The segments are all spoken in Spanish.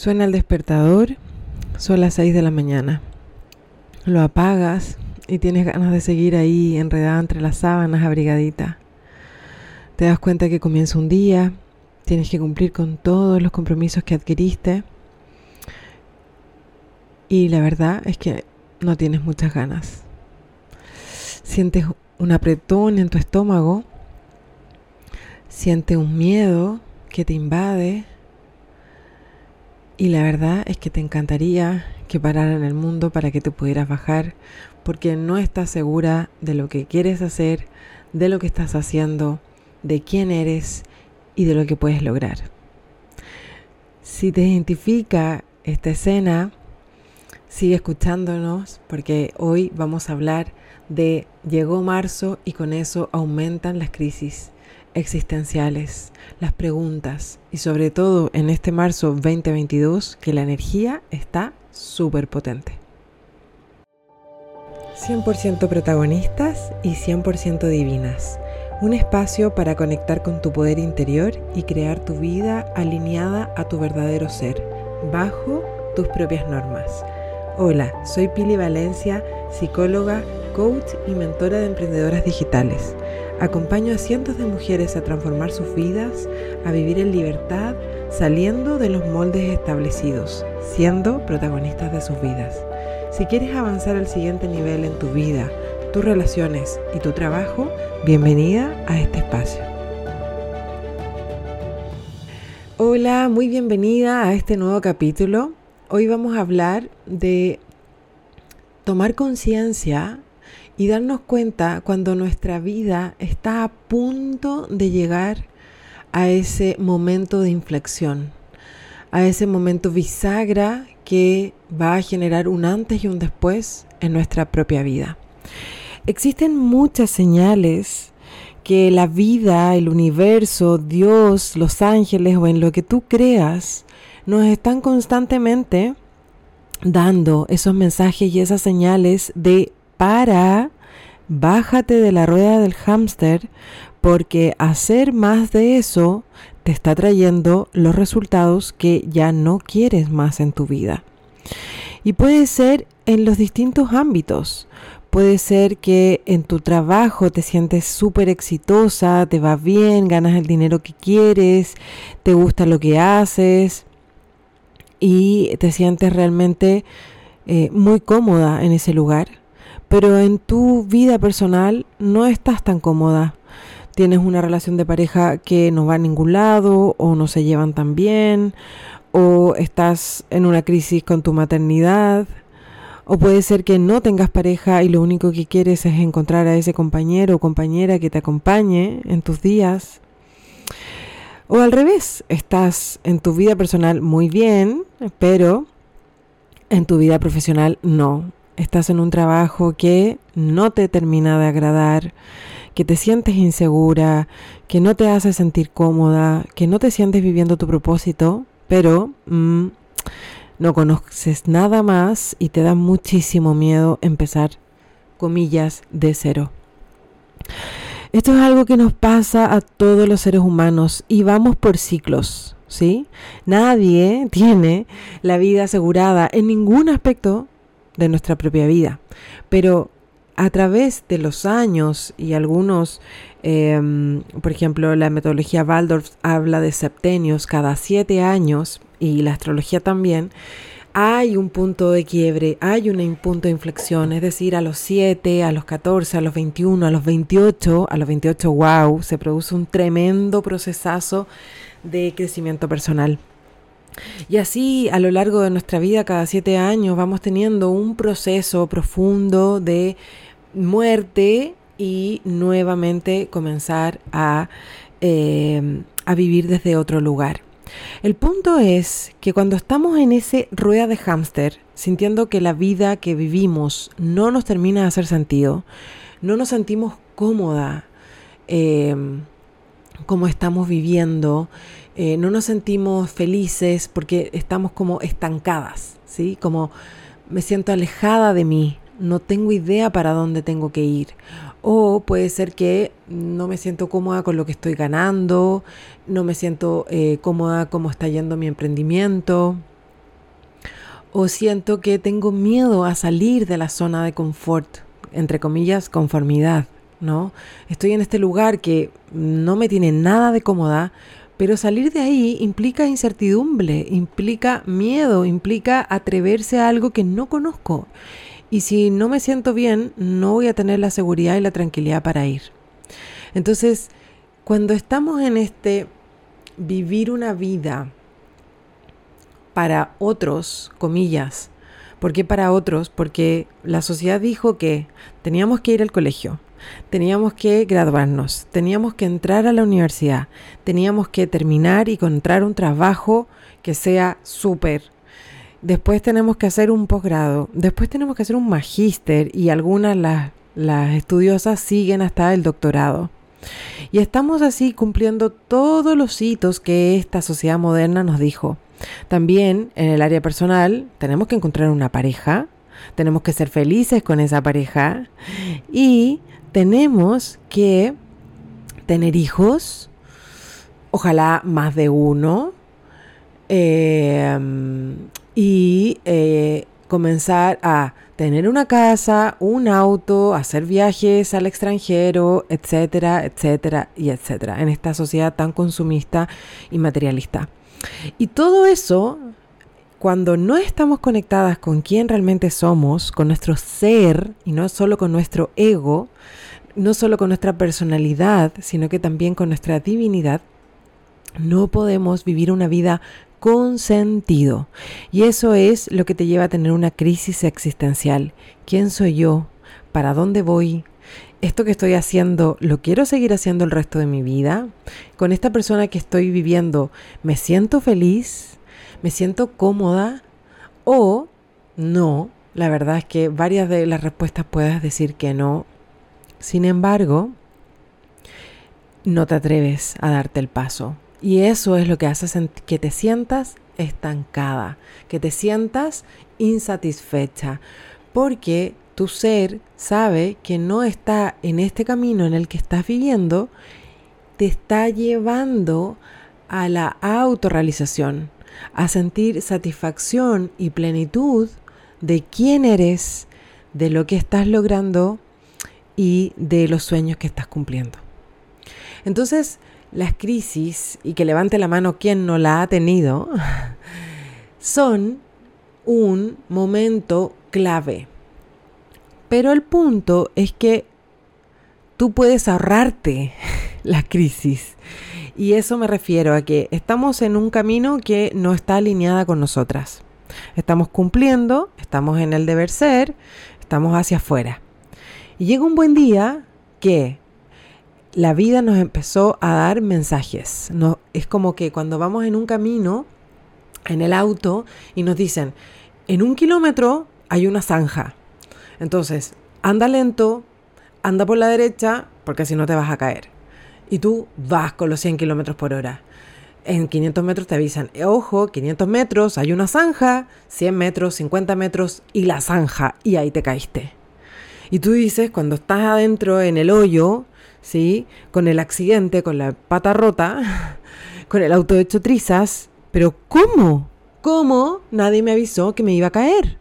Suena el despertador, son las 6 de la mañana. Lo apagas y tienes ganas de seguir ahí enredada entre las sábanas, abrigadita. Te das cuenta que comienza un día, tienes que cumplir con todos los compromisos que adquiriste y la verdad es que no tienes muchas ganas. Sientes un apretón en tu estómago, sientes un miedo que te invade y la verdad es que te encantaría que pararan el mundo para que te pudieras bajar, porque no estás segura de lo que quieres hacer, de lo que estás haciendo, de quién eres y de lo que puedes lograr. Si te identifica esta escena, sigue escuchándonos porque hoy vamos a hablar de llegó marzo y con eso aumentan las crisis existenciales, las preguntas y sobre todo en este marzo 2022 que la energía está súper potente. 100% protagonistas y 100% divinas. Un espacio para conectar con tu poder interior y crear tu vida alineada a tu verdadero ser, bajo tus propias normas. Hola, soy Pili Valencia, psicóloga, coach y mentora de emprendedoras digitales. Acompaño a cientos de mujeres a transformar sus vidas, a vivir en libertad, saliendo de los moldes establecidos, siendo protagonistas de sus vidas. Si quieres avanzar al siguiente nivel en tu vida, tus relaciones y tu trabajo, bienvenida a este espacio. Hola, muy bienvenida a este nuevo capítulo. Hoy vamos a hablar de tomar conciencia y darnos cuenta cuando nuestra vida está a punto de llegar a ese momento de inflexión, a ese momento bisagra que va a generar un antes y un después en nuestra propia vida. Existen muchas señales que la vida, el universo, Dios, los ángeles o en lo que tú creas nos están constantemente dando esos mensajes y esas señales de para, bájate de la rueda del hámster porque hacer más de eso te está trayendo los resultados que ya no quieres más en tu vida. Y puede ser en los distintos ámbitos. Puede ser que en tu trabajo te sientes súper exitosa, te va bien, ganas el dinero que quieres, te gusta lo que haces y te sientes realmente eh, muy cómoda en ese lugar pero en tu vida personal no estás tan cómoda. Tienes una relación de pareja que no va a ningún lado o no se llevan tan bien o estás en una crisis con tu maternidad o puede ser que no tengas pareja y lo único que quieres es encontrar a ese compañero o compañera que te acompañe en tus días. O al revés, estás en tu vida personal muy bien, pero en tu vida profesional no estás en un trabajo que no te termina de agradar, que te sientes insegura, que no te hace sentir cómoda, que no te sientes viviendo tu propósito, pero mm, no conoces nada más y te da muchísimo miedo empezar, comillas, de cero. Esto es algo que nos pasa a todos los seres humanos y vamos por ciclos, ¿sí? Nadie tiene la vida asegurada en ningún aspecto de nuestra propia vida. Pero a través de los años y algunos, em, por ejemplo, la metodología Waldorf habla de septenios cada siete años y la astrología también, hay un punto de quiebre, hay un punto de inflexión, es decir, a los 7, a los 14, a los 21, a los 28, a los 28, wow, se produce un tremendo procesazo de crecimiento personal. Y así a lo largo de nuestra vida, cada siete años, vamos teniendo un proceso profundo de muerte y nuevamente comenzar a, eh, a vivir desde otro lugar. El punto es que cuando estamos en ese rueda de hámster, sintiendo que la vida que vivimos no nos termina de hacer sentido, no nos sentimos cómoda eh, como estamos viviendo, eh, no nos sentimos felices porque estamos como estancadas, ¿sí? Como me siento alejada de mí, no tengo idea para dónde tengo que ir. O puede ser que no me siento cómoda con lo que estoy ganando, no me siento eh, cómoda como está yendo mi emprendimiento, o siento que tengo miedo a salir de la zona de confort, entre comillas, conformidad, ¿no? Estoy en este lugar que no me tiene nada de cómoda, pero salir de ahí implica incertidumbre, implica miedo, implica atreverse a algo que no conozco. Y si no me siento bien, no voy a tener la seguridad y la tranquilidad para ir. Entonces, cuando estamos en este vivir una vida para otros, comillas. ¿Por qué para otros? Porque la sociedad dijo que teníamos que ir al colegio, teníamos que graduarnos, teníamos que entrar a la universidad, teníamos que terminar y encontrar un trabajo que sea súper. Después tenemos que hacer un posgrado, después tenemos que hacer un magíster y algunas las, las estudiosas siguen hasta el doctorado. Y estamos así cumpliendo todos los hitos que esta sociedad moderna nos dijo. También en el área personal tenemos que encontrar una pareja, tenemos que ser felices con esa pareja y tenemos que tener hijos, ojalá más de uno, em, y eh, comenzar a tener una casa, un auto, hacer viajes al extranjero, etcétera, etcétera y etcétera, en esta sociedad tan consumista y materialista. Y todo eso, cuando no estamos conectadas con quién realmente somos, con nuestro ser, y no solo con nuestro ego, no solo con nuestra personalidad, sino que también con nuestra divinidad, no podemos vivir una vida con sentido. Y eso es lo que te lleva a tener una crisis existencial. ¿Quién soy yo? ¿Para dónde voy? esto que estoy haciendo, ¿lo quiero seguir haciendo el resto de mi vida? Con esta persona que estoy viviendo, ¿me siento feliz? ¿Me siento cómoda? ¿O no? La verdad es que varias de las respuestas puedes decir que no. Sin embargo, no te atreves a darte el paso. Y eso es lo que hace que te sientas estancada, que te sientas insatisfecha, porque tu ser sabe que no está en este camino en el que estás viviendo, te está llevando a la autorrealización, a sentir satisfacción y plenitud de quién eres, de lo que estás logrando y de los sueños que estás cumpliendo. Entonces, las crisis, y que levante la mano quien no la ha tenido, son un momento clave pero el punto es que tú puedes ahorrarte la crisis. Y eso me refiero a que estamos en un camino que no está alineada con nosotras. Estamos cumpliendo, estamos en el deber ser, estamos hacia afuera. Y llega un buen día que la vida nos empezó a dar mensajes. No, es como que cuando vamos en un camino, en el auto, y nos dicen, en un kilómetro hay una zanja. Entonces, anda lento, anda por la derecha, porque si no te vas a caer. Y tú vas con los 100 kilómetros por hora. En 500 metros te avisan, eh, ojo, 500 metros, hay una zanja, 100 metros, 50 metros y la zanja, y ahí te caíste. Y tú dices, cuando estás adentro en el hoyo, ¿sí? Con el accidente, con la pata rota, con el auto hecho trizas, pero ¿cómo? ¿Cómo nadie me avisó que me iba a caer?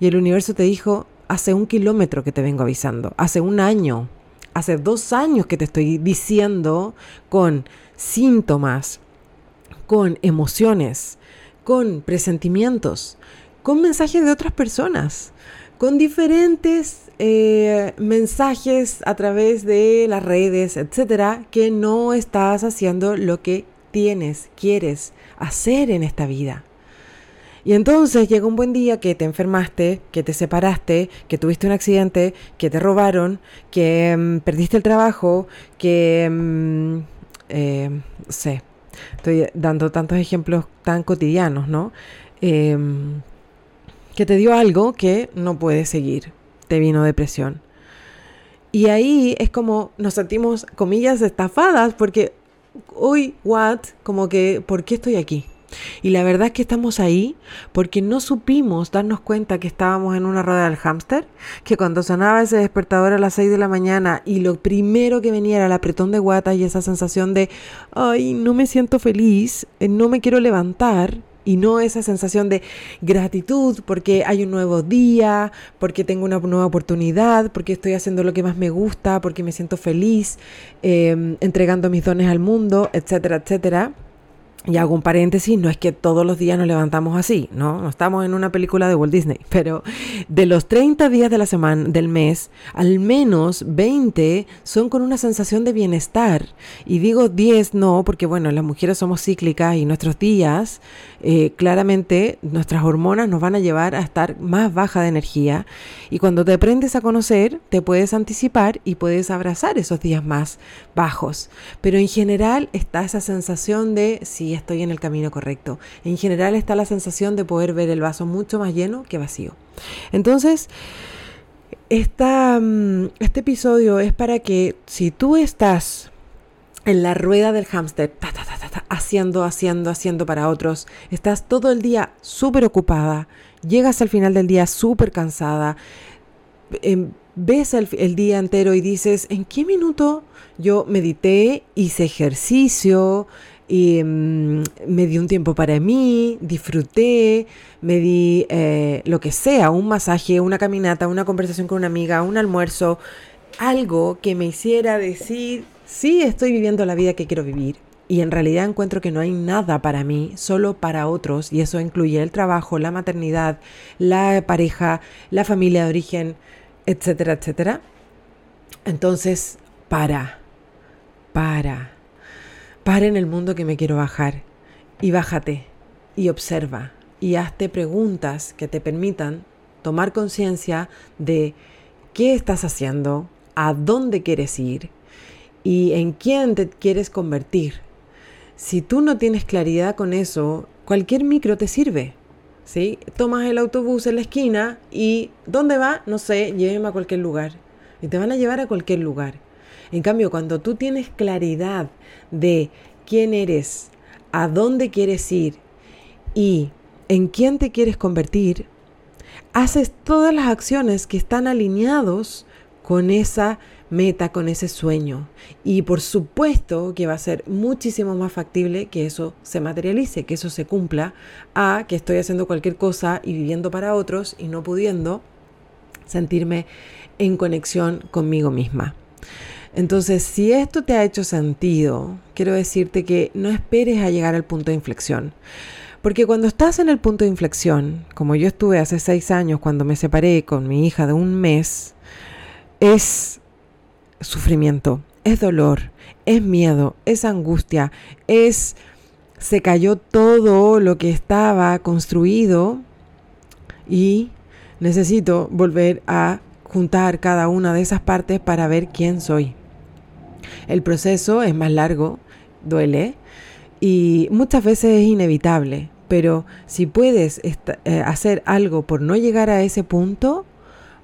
Y el universo te dijo, hace un kilómetro que te vengo avisando, hace un año, hace dos años que te estoy diciendo con síntomas, con emociones, con presentimientos, con mensajes de otras personas, con diferentes eh, mensajes a través de las redes, etcétera, que no estás haciendo lo que tienes, quieres hacer en esta vida. Y entonces llega un buen día que te enfermaste, que te separaste, que tuviste un accidente, que te robaron, que mm, perdiste el trabajo, que... Mm, eh, sé, estoy dando tantos ejemplos tan cotidianos, ¿no? Em, que te dio algo que no puedes seguir, te vino depresión. Y ahí es como nos sentimos, comillas, estafadas, porque hoy, what, como que, ¿por qué estoy aquí? Y la verdad es que estamos ahí porque no supimos darnos cuenta que estábamos en una rueda del hámster, que cuando sonaba ese despertador a las 6 de la mañana y lo primero que venía era el apretón de guata y esa sensación de, ay, no me siento feliz, eh, no me quiero levantar, y no esa sensación de gratitud porque hay un nuevo día, porque tengo una nueva oportunidad, porque estoy haciendo lo que más me gusta, porque me siento feliz, em, entregando mis dones al mundo, etcétera, etcétera. Y hago un paréntesis, no es que todos los días nos levantamos así, ¿no? Estamos en una película de Walt Disney, pero de los 30 días de la semana, del mes, al menos 20 son con una sensación de bienestar. Y digo 10 no, porque bueno, las mujeres somos cíclicas y nuestros días, eh, claramente, nuestras hormonas nos van a llevar a estar más baja de energía. Y cuando te aprendes a conocer, te puedes anticipar y puedes abrazar esos días más bajos. Pero en general está esa sensación de si estoy en el camino correcto. En general está la sensación de poder ver el vaso mucho más lleno que vacío. Entonces, esta, mm, este episodio es para que si tú estás en la rueda del hámster, haciendo, haciendo, haciendo para otros, estás todo el día súper ocupada, llegas al final del día súper cansada, em, ves el, el, día entero y dices, ¿en qué minuto yo medité, hice ejercicio, y mm, me di un tiempo para mí, disfruté, me di eh, lo que sea, un masaje, una caminata, una conversación con una amiga, un almuerzo, algo que me hiciera decir, sí, estoy viviendo la vida que quiero vivir. Y en realidad encuentro que no hay nada para mí, solo para otros, y eso incluye el trabajo, la maternidad, la pareja, la familia de origen, etcétera, etcétera. Entonces, para, para para en el mundo que me quiero bajar y bájate y observa y hazte preguntas que te permitan tomar conciencia de qué estás haciendo, a dónde quieres ir y en quién te quieres convertir. Si tú no tienes claridad con eso, cualquier micro te sirve. ¿sí? Tomas el autobús en la esquina y ¿dónde va? No sé, lléveme a cualquier lugar. Y te van a llevar a cualquier lugar. En cambio, cuando tú tienes claridad de quién eres, a dónde quieres ir y en quién te quieres convertir, haces todas las acciones que están alineados con esa meta, con ese sueño. Y por supuesto que va a ser muchísimo más factible que eso se materialice, que eso se cumpla, a que estoy haciendo cualquier cosa y viviendo para otros y no pudiendo sentirme en conexión conmigo misma. Entonces, si esto te ha hecho sentido, quiero decirte que no esperes a llegar al punto de inflexión. Porque cuando estás en el punto de inflexión, como yo estuve hace seis años cuando me separé con mi hija de un mes, es sufrimiento, es dolor, es miedo, es angustia, es se cayó todo lo que estaba construido y necesito volver a juntar cada una de esas partes para ver quién soy. El proceso es más largo, duele y muchas veces es inevitable, pero si puedes eh, hacer algo por no llegar a ese punto,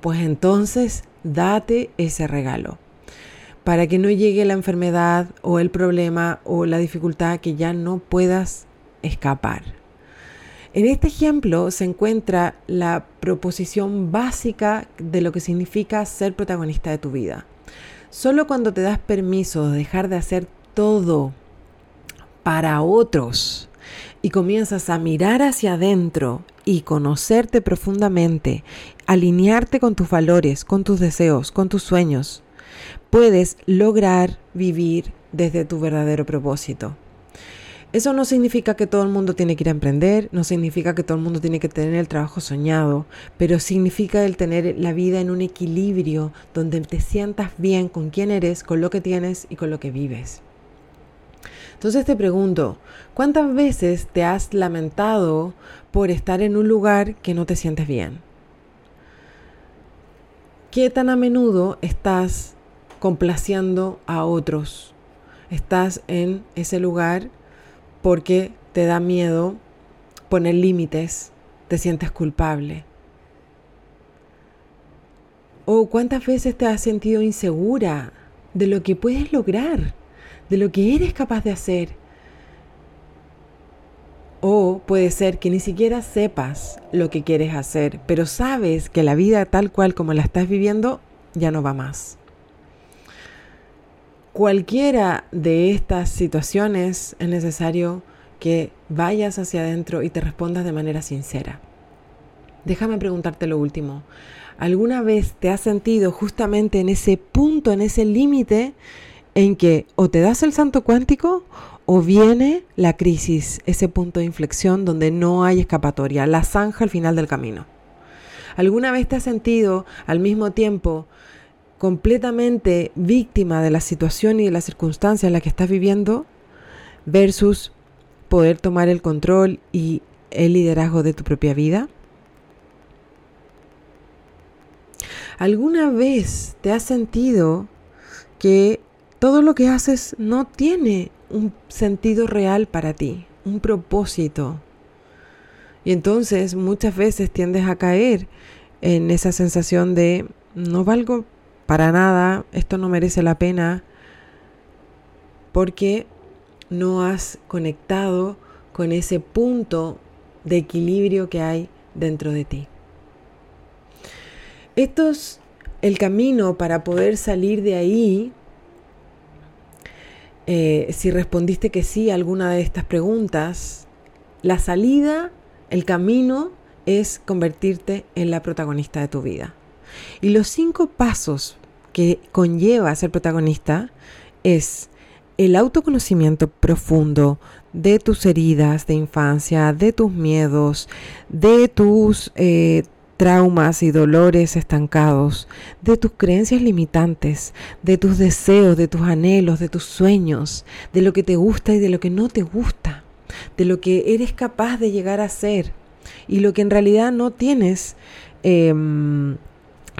pues entonces date ese regalo para que no llegue la enfermedad o el problema o la dificultad que ya no puedas escapar. En este ejemplo se encuentra la proposición básica de lo que significa ser protagonista de tu vida. Solo cuando te das permiso de dejar de hacer todo para otros y comienzas a mirar hacia adentro y conocerte profundamente, alinearte con tus valores, con tus deseos, con tus sueños, puedes lograr vivir desde tu verdadero propósito. Eso no significa que todo el mundo tiene que ir a emprender, no significa que todo el mundo tiene que tener el trabajo soñado, pero significa el tener la vida en un equilibrio donde te sientas bien con quién eres, con lo que tienes y con lo que vives. Entonces te pregunto, ¿cuántas veces te has lamentado por estar en un lugar que no te sientes bien? ¿Qué tan a menudo estás complaciendo a otros? Estás en ese lugar porque te da miedo poner límites, te sientes culpable. O cuántas veces te has sentido insegura de lo que puedes lograr, de lo que eres capaz de hacer. O puede ser que ni siquiera sepas lo que quieres hacer, pero sabes que la vida tal cual como la estás viviendo ya no va más. Cualquiera de estas situaciones es necesario que vayas hacia adentro y te respondas de manera sincera. Déjame preguntarte lo último. ¿Alguna vez te has sentido justamente en ese punto, en ese límite en que o te das el santo cuántico o viene la crisis, ese punto de inflexión donde no hay escapatoria, la zanja al final del camino? ¿Alguna vez te has sentido al mismo tiempo completamente víctima de la situación y de las circunstancias en la que estás viviendo versus poder tomar el control y el liderazgo de tu propia vida? ¿Alguna vez te has sentido que todo lo que haces no tiene un sentido real para ti, un propósito? Y entonces muchas veces tiendes a caer en esa sensación de no valgo para nada, esto no merece la pena, porque no has conectado con ese punto de equilibrio que hay dentro de ti. Esto es el camino para poder salir de ahí. Eh, si respondiste que sí a alguna de estas preguntas, la salida, el camino es convertirte en la protagonista de tu vida. Y los cinco pasos que conlleva ser protagonista es el autoconocimiento profundo de tus heridas de infancia, de tus miedos, de tus eh, traumas y dolores estancados, de tus creencias limitantes, de tus deseos, de tus anhelos, de tus sueños, de lo que te gusta y de lo que no te gusta, de lo que eres capaz de llegar a ser y lo que en realidad no tienes em,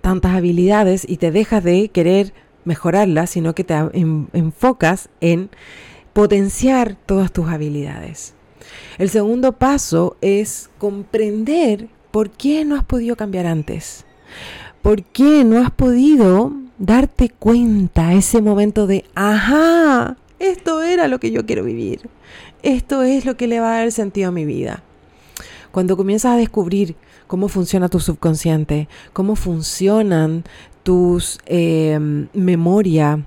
tantas habilidades y te dejas de querer mejorarlas, sino que te enfocas en potenciar todas tus habilidades. El segundo paso es comprender por qué no has podido cambiar antes. ¿Por qué no has podido darte cuenta ese momento de, ajá, esto era lo que yo quiero vivir? Esto es lo que le va a dar sentido a mi vida. Cuando comienzas a descubrir cómo funciona tu subconsciente, cómo funcionan tus eh, memoria,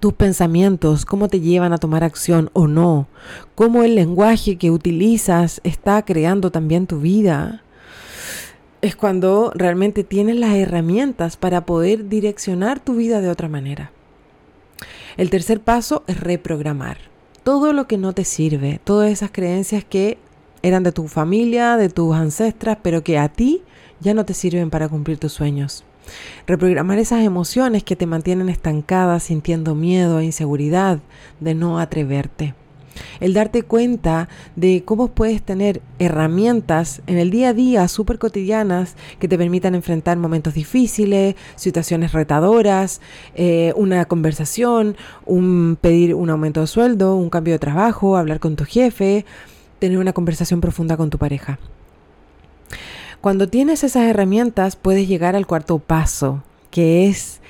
tus pensamientos, cómo te llevan a tomar acción o no, cómo el lenguaje que utilizas está creando también tu vida. Es cuando realmente tienes las herramientas para poder direccionar tu vida de otra manera. El tercer paso es reprogramar. Todo lo que no te sirve, todas esas creencias que eran de tu familia, de tus ancestras, pero que a ti ya no te sirven para cumplir tus sueños. Reprogramar esas emociones que te mantienen estancada, sintiendo miedo e inseguridad de no atreverte. El darte cuenta de cómo puedes tener herramientas en el día a día súper cotidianas que te permitan enfrentar momentos difíciles, situaciones retadoras, eh, una conversación, un pedir un aumento de sueldo, un cambio de trabajo, hablar con tu jefe, tener una conversación profunda con tu pareja. Cuando tienes esas herramientas puedes llegar al cuarto paso, que es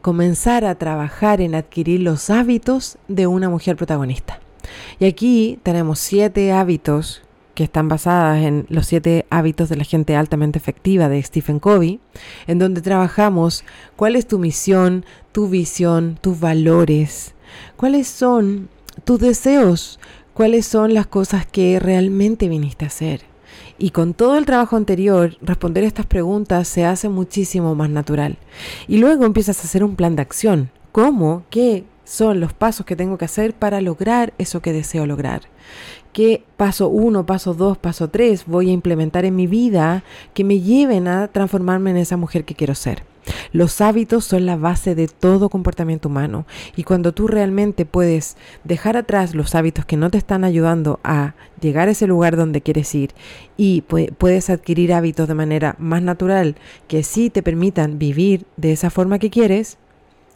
comenzar a trabajar en adquirir los hábitos de una mujer protagonista. Y aquí tenemos siete hábitos que están basadas en los siete hábitos de la gente altamente efectiva de Stephen Covey, en donde trabajamos cuál es tu misión, tu visión, tus valores, cuáles son tus deseos, cuáles son las cosas que realmente viniste a hacer. Y con todo el trabajo anterior, responder estas preguntas se hace muchísimo más natural. Y luego empiezas a hacer un plan de acción. ¿Cómo? ¿Qué son los pasos que tengo que hacer para lograr eso que deseo lograr? ¿Qué paso uno, paso dos, paso tres voy a implementar en mi vida que me lleven a transformarme en esa mujer que quiero ser? Los hábitos son la base de todo comportamiento humano y cuando tú realmente puedes dejar atrás los hábitos que no te están ayudando a llegar a ese lugar donde quieres ir y puedes adquirir hábitos de manera más natural que sí te permitan vivir de esa forma que quieres,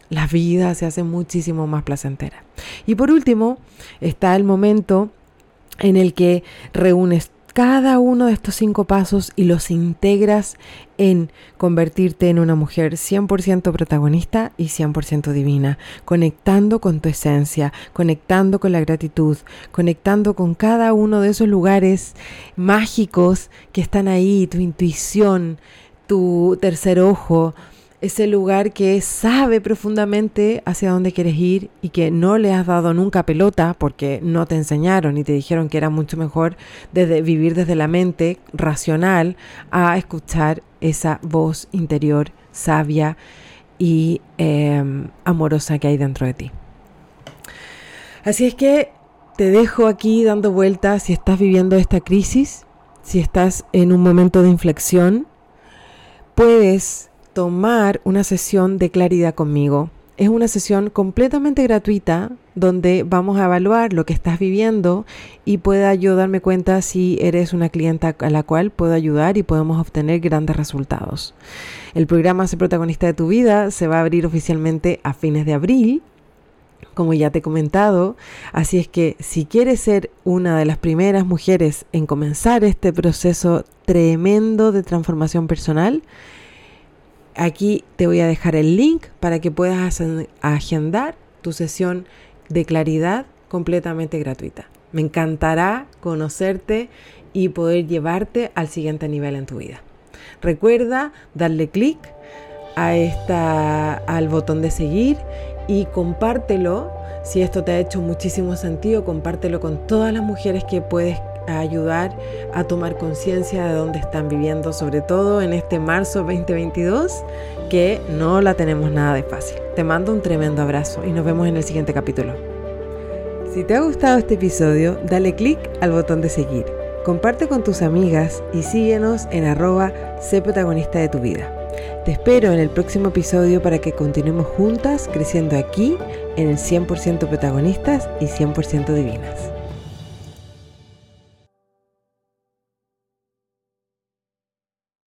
la vida se hace muchísimo más placentera. Y por último, está el momento en el que reúnes cada uno de estos cinco pasos y los integras en convertirte en una mujer 100% protagonista y 100% divina, conectando con tu esencia, conectando con la gratitud, conectando con cada uno de esos lugares mágicos que están ahí, tu intuición, tu tercer ojo, ese lugar que sabe profundamente hacia dónde quieres ir y que no le has dado nunca pelota porque no te enseñaron y te dijeron que era mucho mejor desde vivir desde la mente racional a escuchar esa voz interior sabia y em, amorosa que hay dentro de ti. Así es que te dejo aquí dando vueltas si estás viviendo esta crisis, si estás en un momento de inflexión, puedes tomar una sesión de claridad conmigo. Es una sesión completamente gratuita donde vamos a evaluar lo que estás viviendo y pueda yo darme cuenta si eres una clienta a la cual puedo ayudar y podemos obtener grandes resultados. El programa Ser protagonista de tu vida se va a abrir oficialmente a fines de abril como ya te he comentado. Así es que si quieres ser una de las primeras mujeres en comenzar este proceso tremendo de transformación personal, Aquí te voy a dejar el link para que puedas agendar tu sesión de claridad completamente gratuita. Me encantará conocerte y poder llevarte al siguiente nivel en tu vida. Recuerda darle clic a esta al botón de seguir y compártelo. Si esto te ha hecho muchísimo sentido, compártelo con todas las mujeres que puedes a ayudar a tomar conciencia de dónde están viviendo, sobre todo en este marzo 2022, que no la tenemos nada de fácil. Te mando un tremendo abrazo y nos vemos en el siguiente capítulo. Si te ha gustado este episodio, dale click al botón de seguir, comparte con tus amigas y síguenos en arroba sé protagonista de tu vida. Te espero en el próximo episodio para que continuemos juntas creciendo aquí en el 100% protagonistas y 100% divinas.